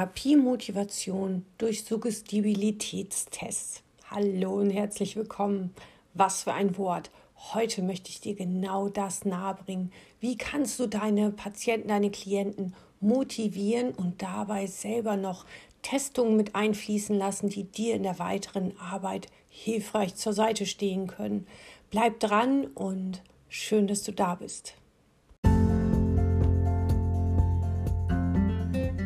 Therapiemotivation durch Suggestibilitätstests. Hallo und herzlich willkommen. Was für ein Wort. Heute möchte ich dir genau das nahebringen. Wie kannst du deine Patienten, deine Klienten motivieren und dabei selber noch Testungen mit einfließen lassen, die dir in der weiteren Arbeit hilfreich zur Seite stehen können. Bleib dran und schön, dass du da bist.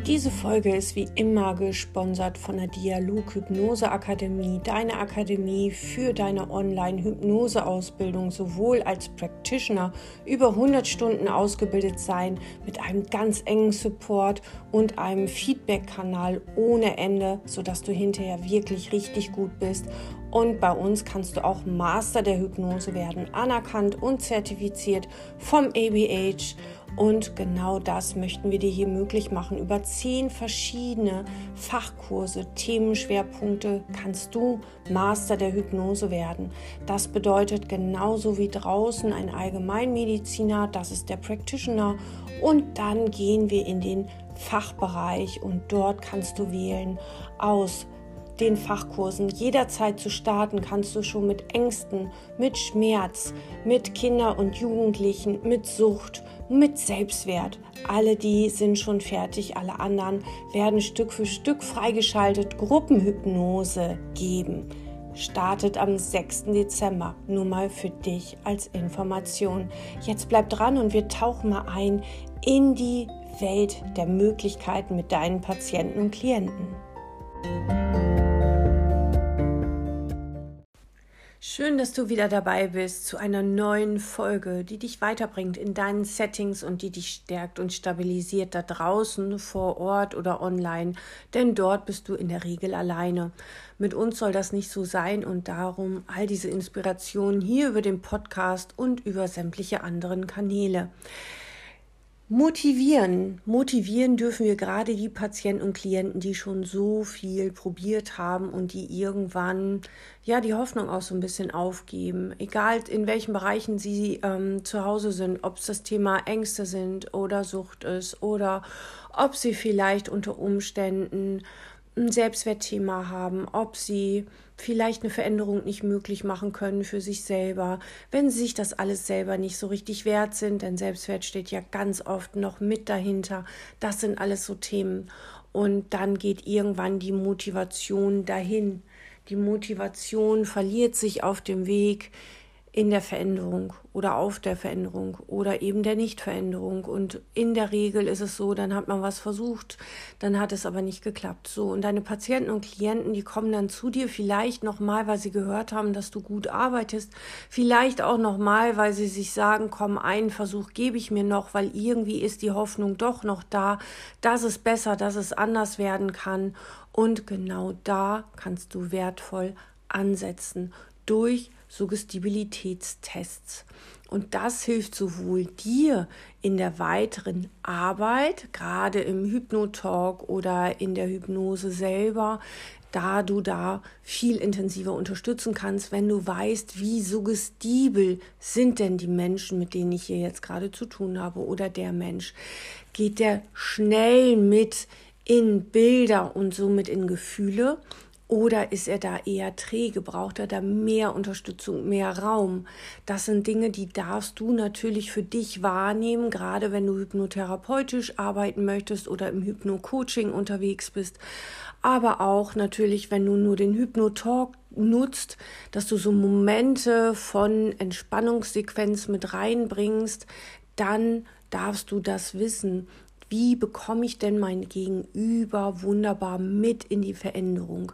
Diese Folge ist wie immer gesponsert von der Dialog Hypnose Akademie, deine Akademie für deine Online-Hypnose-Ausbildung, sowohl als Practitioner über 100 Stunden ausgebildet sein, mit einem ganz engen Support und einem Feedback-Kanal ohne Ende, sodass du hinterher wirklich richtig gut bist. Und bei uns kannst du auch Master der Hypnose werden, anerkannt und zertifiziert vom ABH und genau das möchten wir dir hier möglich machen. Über zehn verschiedene Fachkurse, Themenschwerpunkte kannst du Master der Hypnose werden. Das bedeutet genauso wie draußen ein Allgemeinmediziner, das ist der Practitioner. Und dann gehen wir in den Fachbereich und dort kannst du wählen aus den Fachkursen jederzeit zu starten, kannst du schon mit Ängsten, mit Schmerz, mit Kinder und Jugendlichen, mit Sucht, mit Selbstwert. Alle die sind schon fertig, alle anderen werden Stück für Stück freigeschaltet Gruppenhypnose geben. Startet am 6. Dezember. Nur mal für dich als Information. Jetzt bleib dran und wir tauchen mal ein in die Welt der Möglichkeiten mit deinen Patienten und Klienten. Schön, dass du wieder dabei bist zu einer neuen Folge, die dich weiterbringt in deinen Settings und die dich stärkt und stabilisiert da draußen, vor Ort oder online, denn dort bist du in der Regel alleine. Mit uns soll das nicht so sein und darum all diese Inspirationen hier über den Podcast und über sämtliche anderen Kanäle. Motivieren. Motivieren dürfen wir gerade die Patienten und Klienten, die schon so viel probiert haben und die irgendwann ja die Hoffnung auch so ein bisschen aufgeben. Egal in welchen Bereichen sie ähm, zu Hause sind, ob es das Thema Ängste sind oder Sucht ist oder ob sie vielleicht unter Umständen ein Selbstwertthema haben, ob sie vielleicht eine Veränderung nicht möglich machen können für sich selber, wenn sie sich das alles selber nicht so richtig wert sind, denn Selbstwert steht ja ganz oft noch mit dahinter. Das sind alles so Themen. Und dann geht irgendwann die Motivation dahin. Die Motivation verliert sich auf dem Weg in der Veränderung oder auf der Veränderung oder eben der Nichtveränderung. Und in der Regel ist es so, dann hat man was versucht, dann hat es aber nicht geklappt. So, und deine Patienten und Klienten, die kommen dann zu dir, vielleicht nochmal, weil sie gehört haben, dass du gut arbeitest, vielleicht auch nochmal, weil sie sich sagen, komm, einen Versuch gebe ich mir noch, weil irgendwie ist die Hoffnung doch noch da, dass es besser, dass es anders werden kann. Und genau da kannst du wertvoll ansetzen durch Suggestibilitätstests. Und das hilft sowohl dir in der weiteren Arbeit, gerade im Hypnotalk oder in der Hypnose selber, da du da viel intensiver unterstützen kannst, wenn du weißt, wie suggestibel sind denn die Menschen, mit denen ich hier jetzt gerade zu tun habe oder der Mensch. Geht der schnell mit in Bilder und somit in Gefühle oder ist er da eher träge? Braucht er da mehr Unterstützung, mehr Raum? Das sind Dinge, die darfst du natürlich für dich wahrnehmen, gerade wenn du hypnotherapeutisch arbeiten möchtest oder im Hypno-Coaching unterwegs bist. Aber auch natürlich, wenn du nur den Hypnotalk nutzt, dass du so Momente von Entspannungssequenz mit reinbringst, dann darfst du das wissen wie bekomme ich denn mein Gegenüber wunderbar mit in die Veränderung?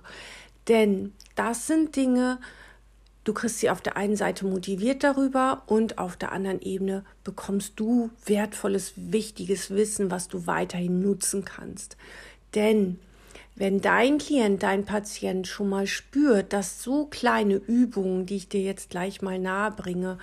Denn das sind Dinge, du kriegst sie auf der einen Seite motiviert darüber und auf der anderen Ebene bekommst du wertvolles, wichtiges Wissen, was du weiterhin nutzen kannst. Denn wenn dein Klient, dein Patient schon mal spürt, dass so kleine Übungen, die ich dir jetzt gleich mal nahe bringe,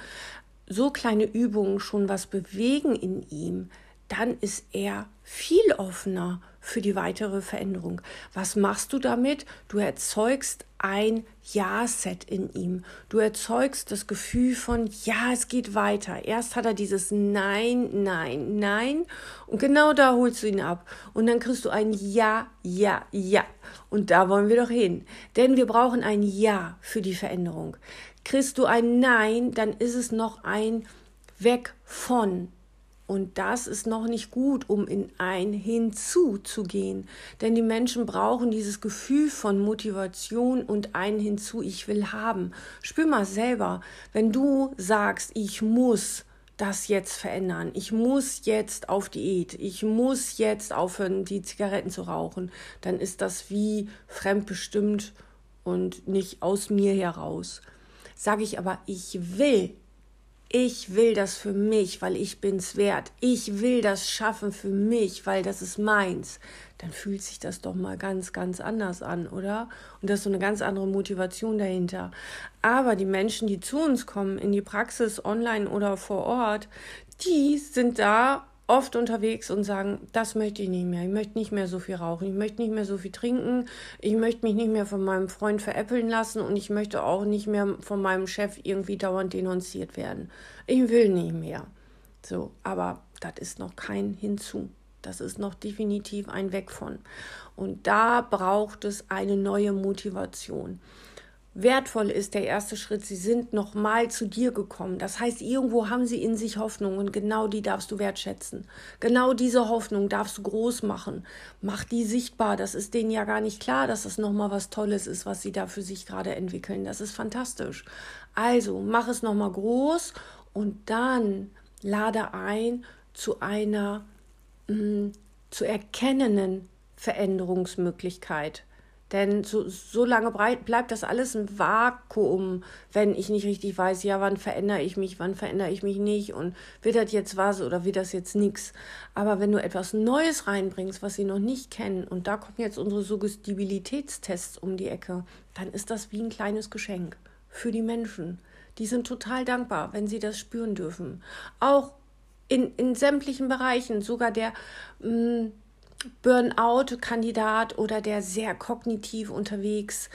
so kleine Übungen schon was bewegen in ihm, dann ist er viel offener für die weitere Veränderung. Was machst du damit? Du erzeugst ein Ja-Set in ihm. Du erzeugst das Gefühl von Ja, es geht weiter. Erst hat er dieses Nein, Nein, Nein und genau da holst du ihn ab. Und dann kriegst du ein Ja, Ja, Ja. Und da wollen wir doch hin. Denn wir brauchen ein Ja für die Veränderung. Kriegst du ein Nein, dann ist es noch ein Weg von. Und das ist noch nicht gut, um in ein Hinzu zu gehen. Denn die Menschen brauchen dieses Gefühl von Motivation und ein Hinzu, ich will haben. Spür mal selber, wenn du sagst, ich muss das jetzt verändern, ich muss jetzt auf Diät, ich muss jetzt aufhören, die Zigaretten zu rauchen, dann ist das wie fremdbestimmt und nicht aus mir heraus. Sage ich aber, ich will ich will das für mich, weil ich bin's wert. Ich will das schaffen für mich, weil das ist meins. Dann fühlt sich das doch mal ganz, ganz anders an, oder? Und da ist so eine ganz andere Motivation dahinter. Aber die Menschen, die zu uns kommen, in die Praxis, online oder vor Ort, die sind da oft unterwegs und sagen, das möchte ich nicht mehr. Ich möchte nicht mehr so viel rauchen. Ich möchte nicht mehr so viel trinken. Ich möchte mich nicht mehr von meinem Freund veräppeln lassen und ich möchte auch nicht mehr von meinem Chef irgendwie dauernd denunziert werden. Ich will nicht mehr. So, aber das ist noch kein Hinzu. Das ist noch definitiv ein Weg von. Und da braucht es eine neue Motivation wertvoll ist der erste Schritt. Sie sind nochmal zu dir gekommen. Das heißt, irgendwo haben sie in sich Hoffnung und genau die darfst du wertschätzen. Genau diese Hoffnung darfst du groß machen. Mach die sichtbar. Das ist denen ja gar nicht klar, dass das nochmal was Tolles ist, was sie da für sich gerade entwickeln. Das ist fantastisch. Also, mach es nochmal groß und dann lade ein zu einer mh, mm, zu erkennenden Veränderungsmöglichkeit. Denn so, so lange bleibt das alles ein Vakuum, wenn ich nicht richtig weiß, ja, wann verändere ich mich, wann verändere ich mich nicht und wird das jetzt was oder wird das jetzt nichts. Aber wenn du etwas Neues reinbringst, was sie noch nicht kennen, und da kommen jetzt unsere Suggestibilitätstests um die Ecke, dann ist das wie ein kleines Geschenk für die Menschen. Die sind total dankbar, wenn sie das spüren dürfen. Auch in, in sämtlichen Bereichen, sogar der mh, mm, Burnout-Kandidat oder der sehr kognitiv unterwegs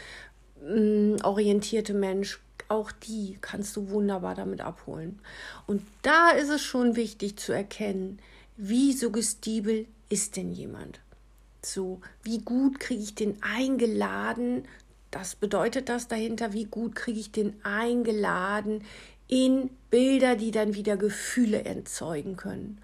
mh, mm, orientierte Mensch, auch die kannst du wunderbar damit abholen. Und da ist es schon wichtig zu erkennen, wie suggestibel ist denn jemand? So, wie gut kriege ich den eingeladen? Das bedeutet das dahinter, wie gut kriege ich den eingeladen in Bilder, die dann wieder Gefühle erzeugen können.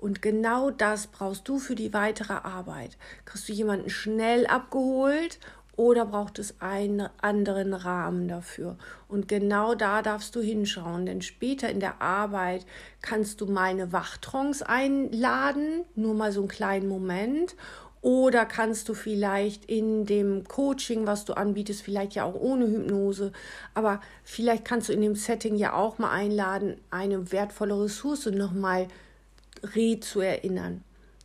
Und genau das brauchst du für die weitere Arbeit. Kriegst du jemanden schnell abgeholt oder braucht es einen anderen Rahmen dafür? Und genau da darfst du hinschauen, denn später in der Arbeit kannst du meine Wachtrons einladen, nur mal so einen kleinen Moment. Oder kannst du vielleicht in dem Coaching, was du anbietest, vielleicht ja auch ohne Hypnose, aber vielleicht kannst du in dem Setting ja auch mal einladen, eine wertvolle Ressource nochmal re zu erinnern.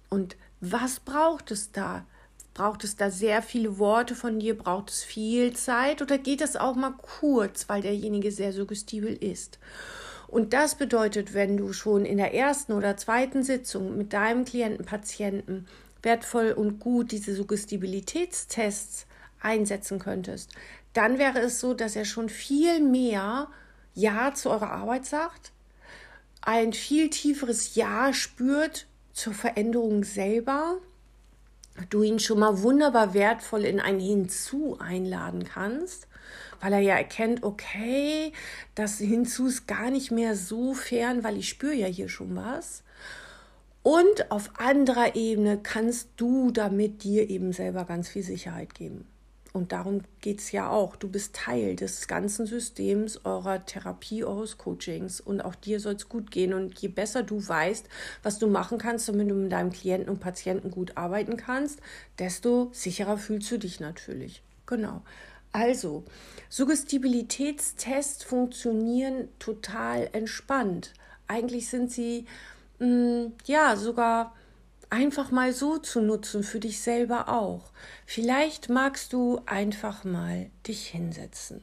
Und was braucht es da? Braucht es da sehr viele Worte von dir? Braucht es viel Zeit? Oder geht es auch mal kurz, weil derjenige sehr suggestibel ist? Und das bedeutet, wenn du schon in der ersten oder zweiten Sitzung mit deinem Klienten, Patienten wertvoll und gut diese Suggestibilitätstests einsetzen könntest, dann wäre es so, dass er schon viel mehr Ja zu eurer Arbeit sagt, ein viel tieferes Ja spürt zur Veränderung selber, du ihn schon mal wunderbar wertvoll in ein Hinzu einladen kannst, weil er ja erkennt, okay, das Hinzu ist gar nicht mehr so fern, weil ich spüre ja hier schon was. Und auf anderer Ebene kannst du damit dir eben selber ganz viel Sicherheit geben. Und darum geht es ja auch. Du bist Teil des ganzen Systems eurer Therapie, eures Coachings. Und auch dir soll es gut gehen. Und je besser du weißt, was du machen kannst, damit du mit deinem Klienten und Patienten gut arbeiten kannst, desto sicherer fühlst du dich natürlich. Genau. Also, Suggestibilitätstests funktionieren total entspannt. Eigentlich sind sie mh, mm, ja sogar einfach mal so zu nutzen, für dich selber auch. Vielleicht magst du einfach mal dich hinsetzen.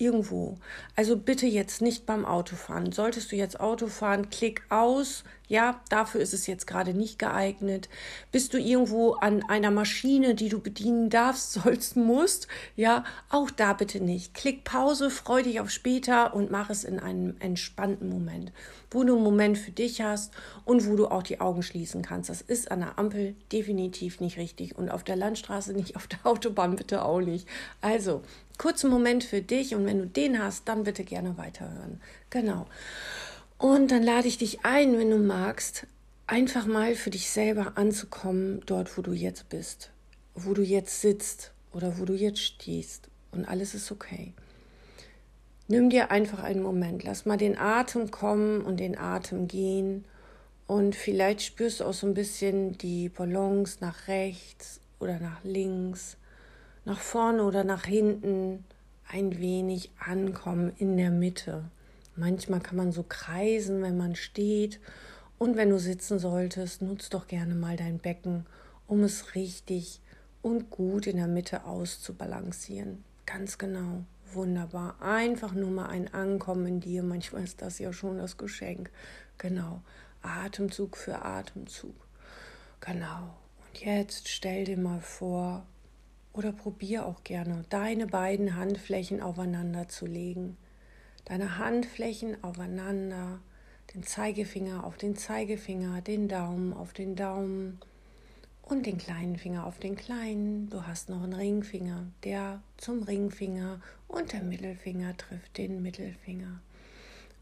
Irgendwo. Also bitte jetzt nicht beim Autofahren. Solltest du jetzt Auto fahren, klick aus. Ja, dafür ist es jetzt gerade nicht geeignet. Bist du irgendwo an einer Maschine, die du bedienen darfst, sollst, musst, ja, auch da bitte nicht. Klick Pause, freu dich auf später und mach es in einem entspannten Moment, wo du einen Moment für dich hast und wo du auch die Augen schließen kannst. Das ist an der Ampel definitiv nicht richtig und auf der Landstraße nicht, auf der Autobahn bitte auch nicht. Also, kurzen Moment für dich und wenn du den hast, dann bitte gerne weiterhören. Genau. Und dann lade ich dich ein, wenn du magst, einfach mal für dich selber anzukommen, dort, wo du jetzt bist, wo du jetzt sitzt oder wo du jetzt stehst. Und alles ist okay. Nimm dir einfach einen Moment, lass mal den Atem kommen und den Atem gehen. Und vielleicht spürst du auch so ein bisschen die Balance nach rechts oder nach links nach vorne oder nach hinten ein wenig ankommen in der Mitte. Manchmal kann man so kreisen, wenn man steht. Und wenn du sitzen solltest, nutz doch gerne mal dein Becken, um es richtig und gut in der Mitte auszubalancieren. Ganz genau. Wunderbar. Einfach nur mal ein Ankommen in dir. Manchmal ist das ja schon das Geschenk. Genau. Atemzug für Atemzug. Genau. Und jetzt stell dir mal vor, oder probier auch gerne, deine beiden Handflächen aufeinander zu legen. Deine Handflächen aufeinander, den Zeigefinger auf den Zeigefinger, den Daumen auf den Daumen und den kleinen Finger auf den kleinen. Du hast noch einen Ringfinger, der zum Ringfinger und der Mittelfinger trifft den Mittelfinger.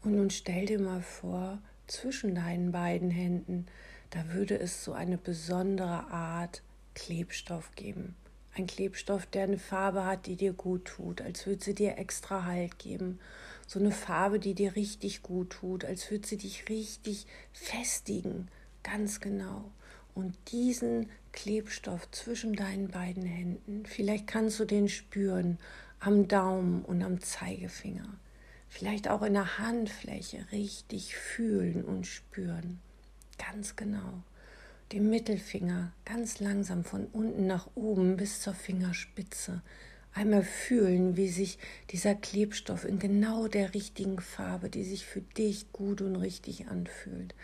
Und nun stell dir mal vor, zwischen deinen beiden Händen, da würde es so eine besondere Art Klebstoff geben. Ein Klebstoff, der eine Farbe hat, die dir gut tut, als würde sie dir extra Halt geben. So eine Farbe, die dir richtig gut tut, als würde sie dich richtig festigen. Ganz genau. Und diesen Klebstoff zwischen deinen beiden Händen, vielleicht kannst du den spüren am Daumen und am Zeigefinger. Vielleicht auch in der Handfläche richtig fühlen und spüren. Ganz genau den Mittelfinger ganz langsam von unten nach oben bis zur Fingerspitze. Einmal fühlen, wie sich dieser Klebstoff in genau der richtigen Farbe, die sich für dich gut und richtig anfühlt,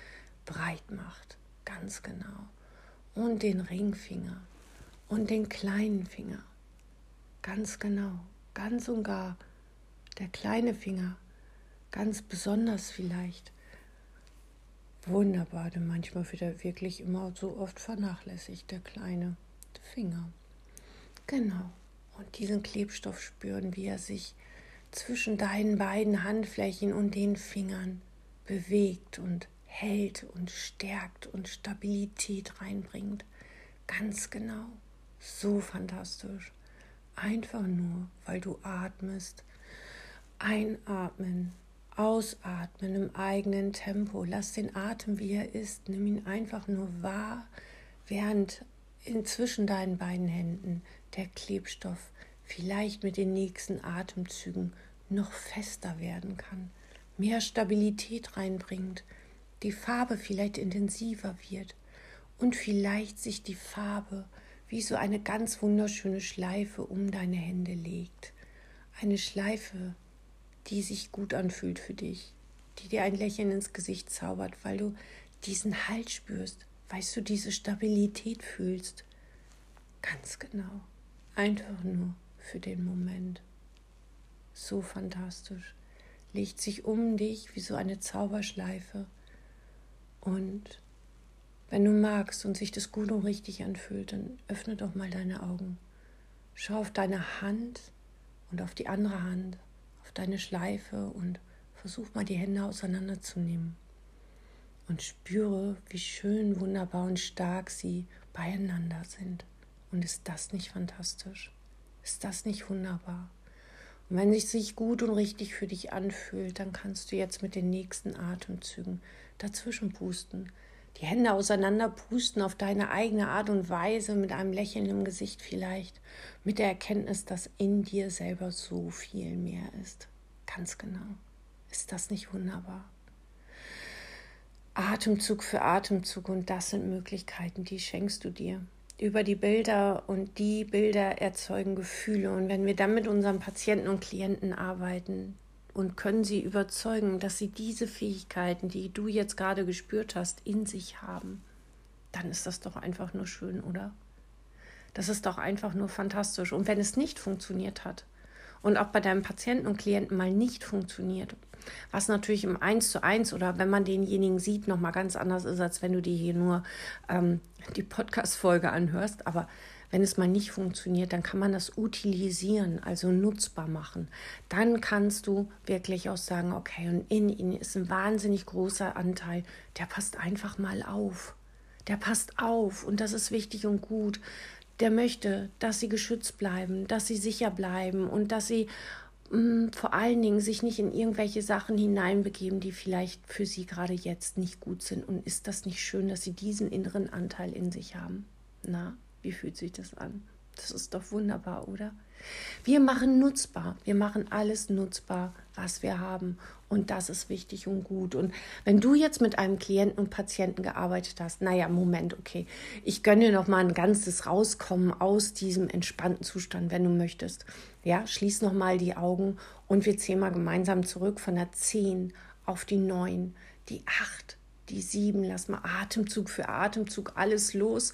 breit macht. Ganz genau. Und den Ringfinger und den kleinen Finger. Ganz genau. Ganz und gar. Der kleine Finger. Ganz besonders vielleicht Wunderbar, denn manchmal wird er wirklich immer so oft vernachlässigt, der kleine Finger. Genau. Und diesen Klebstoff spüren, wie er sich zwischen deinen beiden Handflächen und den Fingern bewegt und hält und stärkt und Stabilität reinbringt. Ganz genau. So fantastisch. Einfach nur, weil du atmest. Einatmen, Ausatmen im eigenen Tempo. Lass den Atem, wie er ist. Nimm ihn einfach nur wahr, während inzwischen deinen beiden Händen der Klebstoff vielleicht mit den nächsten Atemzügen noch fester werden kann, mehr Stabilität reinbringt, die Farbe vielleicht intensiver wird und vielleicht sich die Farbe wie so eine ganz wunderschöne Schleife um deine Hände legt. Eine Schleife, die sich gut anfühlt für dich, die dir ein Lächeln ins Gesicht zaubert, weil du diesen Halt spürst, weißt du, diese Stabilität fühlst. Ganz genau. Einfach nur für den Moment. So fantastisch. Legt sich um dich wie so eine Zauberschleife. Und wenn du magst und sich das gut und richtig anfühlt, dann öffne doch mal deine Augen. Schau auf deine Hand und auf die andere Hand deine Schleife und versuch mal die Hände auseinanderzunehmen. Und spüre, wie schön, wunderbar und stark sie beieinander sind. Und ist das nicht fantastisch? Ist das nicht wunderbar? Und wenn es sich gut und richtig für dich anfühlt, dann kannst du jetzt mit den nächsten Atemzügen dazwischen pusten. Die Hände auseinander pusten auf deine eigene Art und Weise, mit einem Lächeln im Gesicht vielleicht, mit der Erkenntnis, dass in dir selber so viel mehr ist. Ganz genau. Ist das nicht wunderbar? Atemzug für Atemzug und das sind Möglichkeiten, die schenkst du dir. über die Bilder und die Bilder erzeugen Gefühle. Und wenn wir dann mit unseren Patienten und Klienten arbeiten und können sie überzeugen, dass sie diese Fähigkeiten, die du jetzt gerade gespürt hast, in sich haben, dann ist das doch einfach nur schön, oder? Das ist doch einfach nur fantastisch. Und wenn es nicht funktioniert hat und auch bei deinem Patienten und Klienten mal nicht funktioniert, was natürlich im Eins zu eins oder wenn man denjenigen sieht, nochmal ganz anders ist, als wenn du dir hier nur ähm, die Podcast-Folge anhörst. Aber wenn es mal nicht funktioniert, dann kann man das utilisieren, also nutzbar machen. Dann kannst du wirklich auch sagen, okay, und in ihnen ist ein wahnsinnig großer Anteil, der passt einfach mal auf. Der passt auf und das ist wichtig und gut. Der möchte, dass sie geschützt bleiben, dass sie sicher bleiben und dass sie mh, vor allen Dingen sich nicht in irgendwelche Sachen hineinbegeben, die vielleicht für sie gerade jetzt nicht gut sind. Und ist das nicht schön, dass sie diesen inneren Anteil in sich haben? Na, wie fühlt sich das an? Das ist doch wunderbar, oder? Wir machen nutzbar, wir machen alles nutzbar, was wir haben. Und das ist wichtig und gut. Und wenn du jetzt mit einem Klienten und Patienten gearbeitet hast, naja, Moment, okay, ich gönne dir noch mal ein ganzes Rauskommen aus diesem entspannten Zustand, wenn du möchtest. Ja, schließ noch mal die Augen und wir zählen mal gemeinsam zurück von der 10 auf die 9, die 8, die 7. Lass mal Atemzug für Atemzug alles los,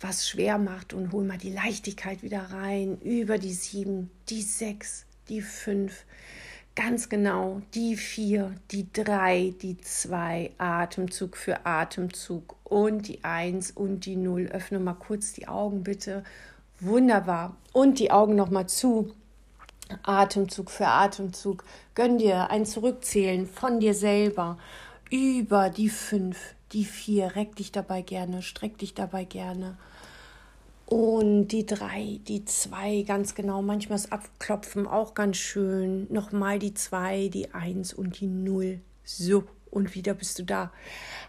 was schwer macht und hol mal die Leichtigkeit wieder rein über die 7, die 6, die 5, ganz genau die vier, die drei, die zwei, Atemzug für Atemzug und die eins und die null. Öffne mal kurz die Augen bitte. Wunderbar. Und die Augen noch mal zu. Atemzug für Atemzug. Gönn dir ein Zurückzählen von dir selber über die fünf, die vier. Reck dich dabei gerne, streck dich dabei gerne. Und die drei, die zwei, ganz genau. Manchmal das Abklopfen auch ganz schön. Nochmal die zwei, die eins und die null. So, und wieder bist du da.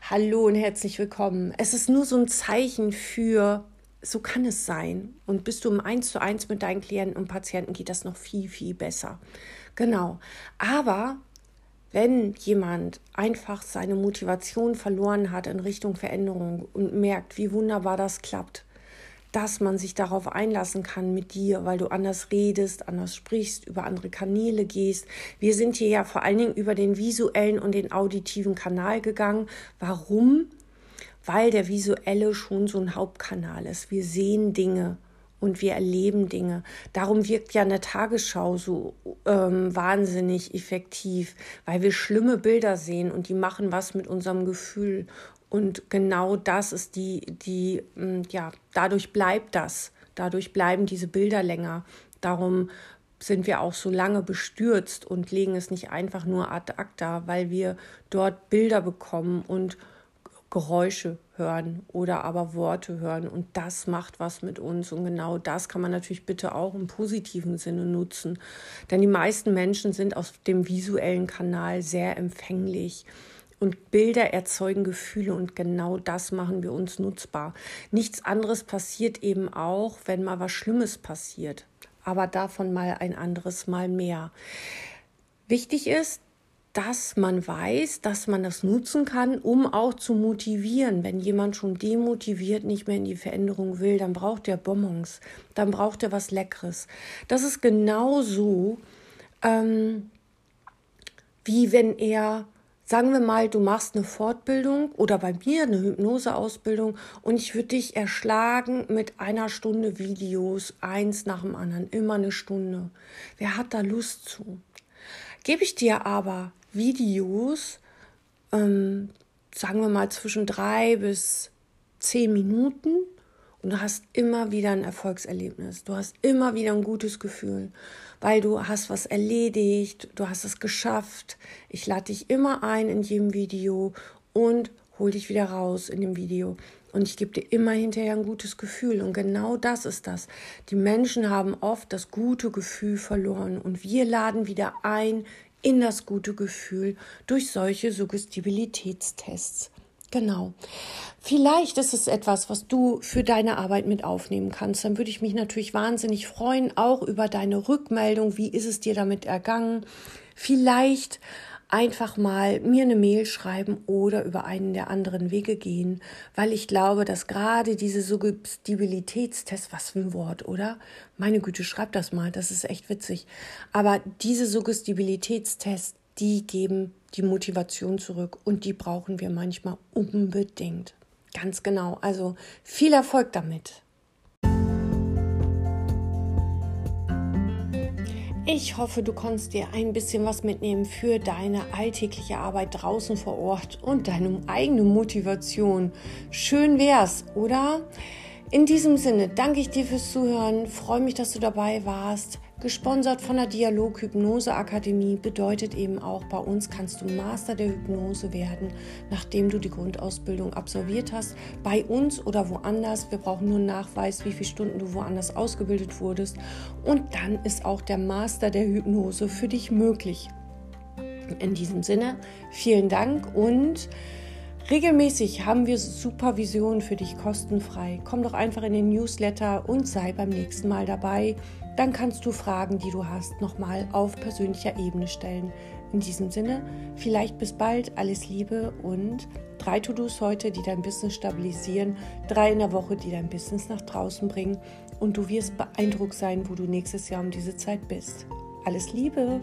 Hallo und herzlich willkommen. Es ist nur so ein Zeichen für, so kann es sein. Und bist du im Eins zu eins mit deinen Klienten und Patienten, geht das noch viel, viel besser. Genau. Aber wenn jemand einfach seine Motivation verloren hat in Richtung Veränderung und merkt, wie wunderbar das klappt, dass man sich darauf einlassen kann mit dir, weil du anders redest, anders sprichst, über andere Kanäle gehst. Wir sind hier ja vor allen Dingen über den visuellen und den auditiven Kanal gegangen. Warum? Weil der visuelle schon so ein Hauptkanal ist. Wir sehen Dinge und wir erleben Dinge. Darum wirkt ja eine Tagesschau so ähm, wahnsinnig effektiv, weil wir schlimme Bilder sehen und die machen was mit unserem Gefühl und genau das ist die, die, mm, ja, dadurch bleibt das. Dadurch bleiben diese Bilder länger. Darum sind wir auch so lange bestürzt und legen es nicht einfach nur ad acta, weil wir dort Bilder bekommen und Geräusche hören oder aber Worte hören. Und das macht was mit uns. Und genau das kann man natürlich bitte auch im positiven Sinne nutzen. Denn die meisten Menschen sind auf dem visuellen Kanal sehr empfänglich. Und Bilder erzeugen Gefühle und genau das machen wir uns nutzbar. Nichts anderes passiert eben auch, wenn mal was Schlimmes passiert. Aber davon mal ein anderes Mal mehr. Wichtig ist, dass man weiß, dass man das nutzen kann, um auch zu motivieren. Wenn jemand schon demotiviert nicht mehr in die Veränderung will, dann braucht er Bonbons, dann braucht er was Leckeres. Das ist genauso, ähm, wie wenn er Sagen wir mal, du machst eine Fortbildung oder bei mir eine Hypnoseausbildung und ich würde dich erschlagen mit einer Stunde Videos, eins nach dem anderen, immer eine Stunde. Wer hat da Lust zu? Gebe ich dir aber Videos, ähm, sagen wir mal zwischen drei bis zehn Minuten und du hast immer wieder ein Erfolgserlebnis. Du hast immer wieder ein gutes Gefühl weil du hast was erledigt, du hast es geschafft. Ich lade dich immer ein in jedem Video und hol dich wieder raus in dem Video. Und ich gebe dir immer hinterher ein gutes Gefühl. Und genau das ist das. Die Menschen haben oft das gute Gefühl verloren. Und wir laden wieder ein in das gute Gefühl durch solche Suggestibilitätstests. Genau. Vielleicht ist es etwas, was du für deine Arbeit mit aufnehmen kannst. Dann würde ich mich natürlich wahnsinnig freuen, auch über deine Rückmeldung. Wie ist es dir damit ergangen? Vielleicht einfach mal mir eine Mail schreiben oder über einen der anderen Wege gehen, weil ich glaube, dass gerade diese Suggestibilitätstests, was für ein Wort, oder? Meine Güte, schreib das mal, das ist echt witzig. Aber diese Suggestibilitätstests, die geben die Motivation zurück und die brauchen wir manchmal unbedingt. Ganz genau. Also viel Erfolg damit. Ich hoffe, du konntest dir ein bisschen was mitnehmen für deine alltägliche Arbeit draußen vor Ort und deine eigene Motivation. Schön wär's, oder? In diesem Sinne danke ich dir fürs Zuhören, freue mich, dass du dabei warst. Gesponsert von der Dialog Hypnose Akademie bedeutet eben auch, bei uns kannst du Master der Hypnose werden, nachdem du die Grundausbildung absolviert hast. Bei uns oder woanders. Wir brauchen nur einen Nachweis, wie viele Stunden du woanders ausgebildet wurdest. Und dann ist auch der Master der Hypnose für dich möglich. In diesem Sinne, vielen Dank und Regelmäßig haben wir Supervision für dich kostenfrei. Komm doch einfach in den Newsletter und sei beim nächsten Mal dabei. Dann kannst du Fragen, die du hast, nochmal auf persönlicher Ebene stellen. In diesem Sinne, vielleicht bis bald, alles Liebe und drei To-Dos heute, die dein Business stabilisieren, drei in der Woche, die dein Business nach draußen bringen und du wirst beeindruckt sein, wo du nächstes Jahr um diese Zeit bist. Alles Liebe!